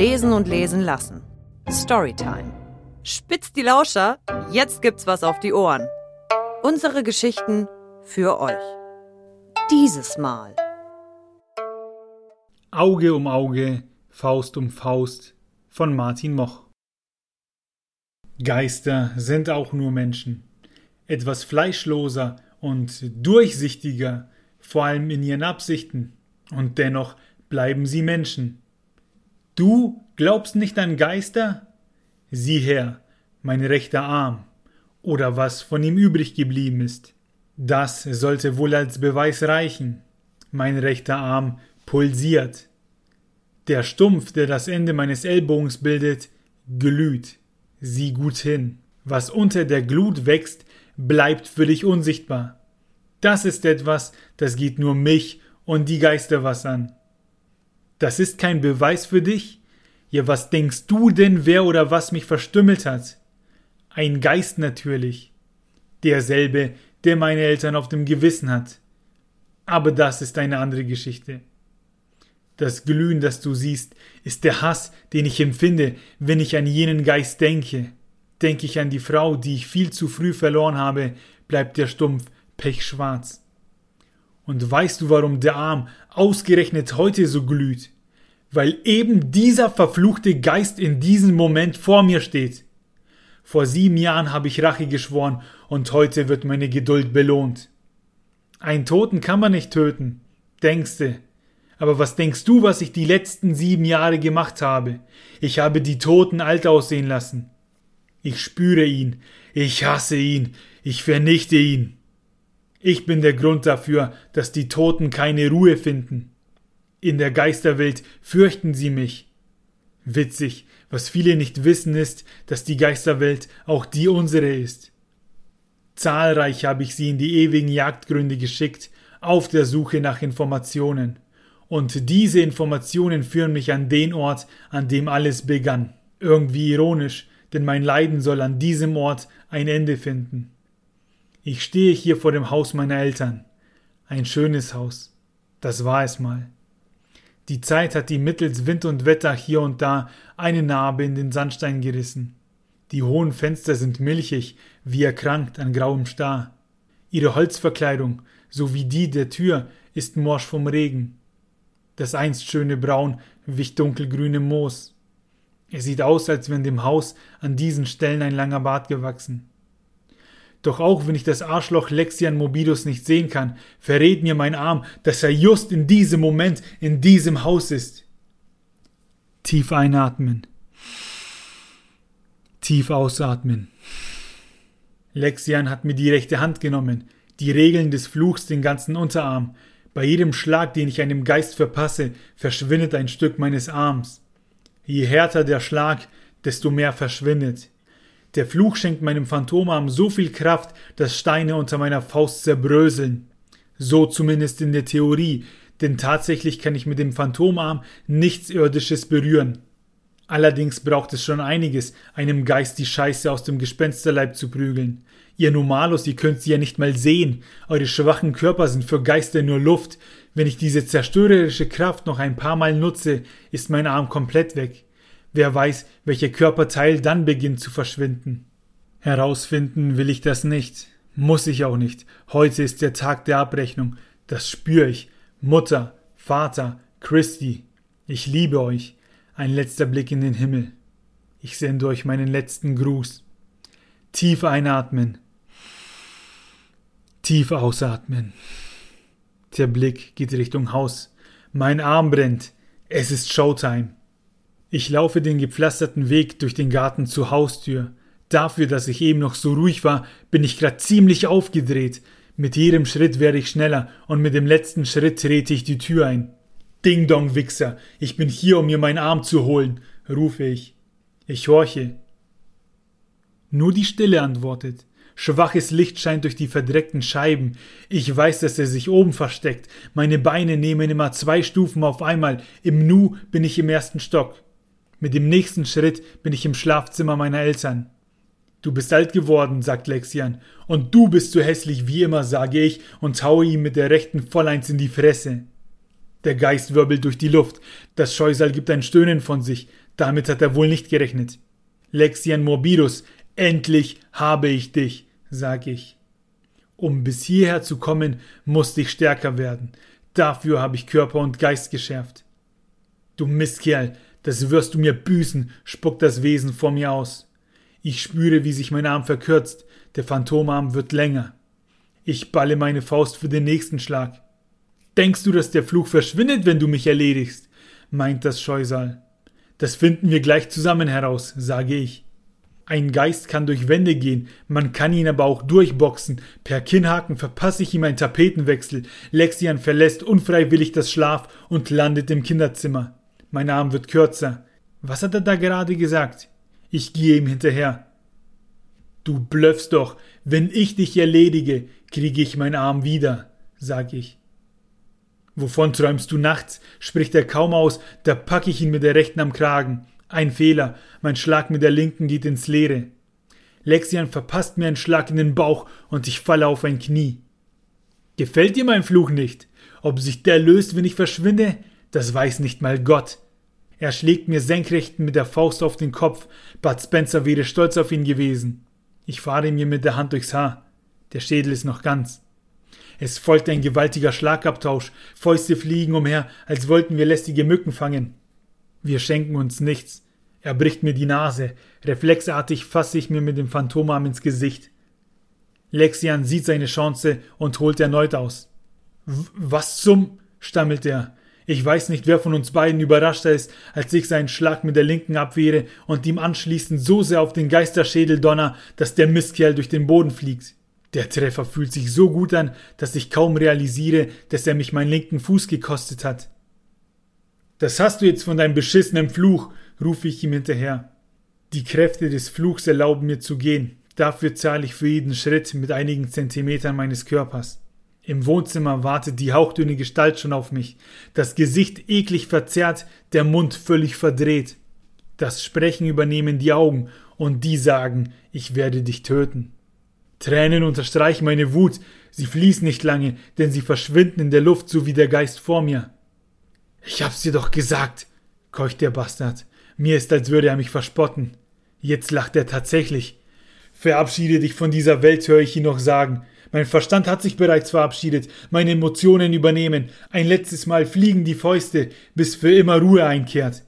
Lesen und lesen lassen. Storytime. Spitzt die Lauscher, jetzt gibt's was auf die Ohren. Unsere Geschichten für euch. Dieses Mal. Auge um Auge, Faust um Faust von Martin Moch. Geister sind auch nur Menschen. Etwas fleischloser und durchsichtiger, vor allem in ihren Absichten. Und dennoch bleiben sie Menschen. Du glaubst nicht an Geister? Sieh her, mein rechter Arm, oder was von ihm übrig geblieben ist. Das sollte wohl als Beweis reichen. Mein rechter Arm pulsiert. Der Stumpf, der das Ende meines Ellbogens bildet, glüht. Sieh gut hin. Was unter der Glut wächst, bleibt für dich unsichtbar. Das ist etwas, das geht nur mich und die Geister was an. Das ist kein Beweis für dich? Ja, was denkst du denn, wer oder was mich verstümmelt hat? Ein Geist natürlich. Derselbe, der meine Eltern auf dem Gewissen hat. Aber das ist eine andere Geschichte. Das Glühen, das du siehst, ist der Hass, den ich empfinde, wenn ich an jenen Geist denke. Denke ich an die Frau, die ich viel zu früh verloren habe, bleibt der Stumpf pechschwarz. Und weißt du, warum der Arm ausgerechnet heute so glüht? weil eben dieser verfluchte Geist in diesem Moment vor mir steht. Vor sieben Jahren habe ich Rache geschworen und heute wird meine Geduld belohnt. Einen Toten kann man nicht töten, denkste. Aber was denkst du, was ich die letzten sieben Jahre gemacht habe? Ich habe die Toten alt aussehen lassen. Ich spüre ihn, ich hasse ihn, ich vernichte ihn. Ich bin der Grund dafür, dass die Toten keine Ruhe finden. In der Geisterwelt fürchten sie mich. Witzig, was viele nicht wissen ist, dass die Geisterwelt auch die unsere ist. Zahlreich habe ich sie in die ewigen Jagdgründe geschickt, auf der Suche nach Informationen. Und diese Informationen führen mich an den Ort, an dem alles begann. Irgendwie ironisch, denn mein Leiden soll an diesem Ort ein Ende finden. Ich stehe hier vor dem Haus meiner Eltern. Ein schönes Haus. Das war es mal. Die Zeit hat ihm mittels Wind und Wetter hier und da eine Narbe in den Sandstein gerissen. Die hohen Fenster sind milchig, wie erkrankt an grauem Star. Ihre Holzverkleidung, so wie die der Tür, ist morsch vom Regen. Das einst schöne Braun wich dunkelgrünem Moos. Es sieht aus, als wenn dem Haus an diesen Stellen ein langer Bart gewachsen. Doch auch wenn ich das Arschloch Lexian Mobilus nicht sehen kann, verrät mir mein Arm, dass er just in diesem Moment in diesem Haus ist. Tief einatmen. Tief ausatmen. Lexian hat mir die rechte Hand genommen, die Regeln des Fluchs den ganzen Unterarm. Bei jedem Schlag, den ich einem Geist verpasse, verschwindet ein Stück meines Arms. Je härter der Schlag, desto mehr verschwindet. Der Fluch schenkt meinem Phantomarm so viel Kraft, dass Steine unter meiner Faust zerbröseln. So zumindest in der Theorie, denn tatsächlich kann ich mit dem Phantomarm nichts Irdisches berühren. Allerdings braucht es schon einiges, einem Geist die Scheiße aus dem Gespensterleib zu prügeln. Ihr Normalos, ihr könnt sie ja nicht mal sehen. Eure schwachen Körper sind für Geister nur Luft. Wenn ich diese zerstörerische Kraft noch ein paar Mal nutze, ist mein Arm komplett weg. Wer weiß, welcher Körperteil dann beginnt zu verschwinden. Herausfinden will ich das nicht. Muss ich auch nicht. Heute ist der Tag der Abrechnung. Das spüre ich. Mutter, Vater, Christi. Ich liebe euch. Ein letzter Blick in den Himmel. Ich sende euch meinen letzten Gruß. Tief einatmen. Tief ausatmen. Der Blick geht Richtung Haus. Mein Arm brennt. Es ist Showtime. Ich laufe den gepflasterten Weg durch den Garten zur Haustür. Dafür, dass ich eben noch so ruhig war, bin ich grad ziemlich aufgedreht. Mit jedem Schritt werde ich schneller und mit dem letzten Schritt trete ich die Tür ein. Ding dong, Wichser, ich bin hier, um mir meinen Arm zu holen, rufe ich. Ich horche. Nur die Stille antwortet. Schwaches Licht scheint durch die verdreckten Scheiben. Ich weiß, dass er sich oben versteckt. Meine Beine nehmen immer zwei Stufen auf einmal. Im Nu bin ich im ersten Stock. Mit dem nächsten Schritt bin ich im Schlafzimmer meiner Eltern. Du bist alt geworden, sagt Lexian, und du bist so hässlich wie immer, sage ich und haue ihm mit der rechten Volleins in die Fresse. Der Geist wirbelt durch die Luft, das Scheusal gibt ein Stöhnen von sich, Damit hat er wohl nicht gerechnet. Lexian Morbidus, endlich habe ich dich, sag ich. Um bis hierher zu kommen, musste ich stärker werden. Dafür habe ich Körper und Geist geschärft. Du Mistkerl, das wirst du mir büßen, spuckt das Wesen vor mir aus. Ich spüre, wie sich mein Arm verkürzt, der Phantomarm wird länger. Ich balle meine Faust für den nächsten Schlag. Denkst du, dass der Fluch verschwindet, wenn du mich erledigst? meint das Scheusal. Das finden wir gleich zusammen heraus, sage ich. Ein Geist kann durch Wände gehen, man kann ihn aber auch durchboxen. Per Kinnhaken verpasse ich ihm einen Tapetenwechsel. Lexian verlässt unfreiwillig das Schlaf und landet im Kinderzimmer. Mein Arm wird kürzer. Was hat er da gerade gesagt? Ich gehe ihm hinterher. Du blöffst doch. Wenn ich dich erledige, kriege ich meinen Arm wieder, sag ich. Wovon träumst du nachts? spricht er kaum aus, da pack ich ihn mit der rechten am Kragen. Ein Fehler, mein Schlag mit der linken geht ins Leere. Lexian verpasst mir einen Schlag in den Bauch und ich falle auf ein Knie. Gefällt dir mein Fluch nicht? Ob sich der löst, wenn ich verschwinde? Das weiß nicht mal Gott. Er schlägt mir senkrecht mit der Faust auf den Kopf. Bud Spencer wäre stolz auf ihn gewesen. Ich fahre mir mit der Hand durchs Haar. Der Schädel ist noch ganz. Es folgt ein gewaltiger Schlagabtausch. Fäuste fliegen umher, als wollten wir lästige Mücken fangen. Wir schenken uns nichts. Er bricht mir die Nase. Reflexartig fasse ich mir mit dem Phantomarm ins Gesicht. Lexian sieht seine Chance und holt erneut aus. Was zum? stammelt er. Ich weiß nicht, wer von uns beiden überraschter ist, als ich seinen Schlag mit der linken abwehre und ihm anschließend so sehr auf den Geisterschädel donner, dass der Mistkerl durch den Boden fliegt. Der Treffer fühlt sich so gut an, dass ich kaum realisiere, dass er mich meinen linken Fuß gekostet hat. Das hast du jetzt von deinem beschissenen Fluch, rufe ich ihm hinterher. Die Kräfte des Fluchs erlauben mir zu gehen. Dafür zahle ich für jeden Schritt mit einigen Zentimetern meines Körpers. Im Wohnzimmer wartet die hauchdünne Gestalt schon auf mich, das Gesicht eklig verzerrt, der Mund völlig verdreht. Das Sprechen übernehmen die Augen, und die sagen, ich werde dich töten. Tränen unterstreichen meine Wut, sie fließen nicht lange, denn sie verschwinden in der Luft, so wie der Geist vor mir. Ich hab's dir doch gesagt, keucht der Bastard. Mir ist, als würde er mich verspotten. Jetzt lacht er tatsächlich. Verabschiede dich von dieser Welt, höre ich ihn noch sagen. Mein Verstand hat sich bereits verabschiedet, meine Emotionen übernehmen. Ein letztes Mal fliegen die Fäuste, bis für immer Ruhe einkehrt.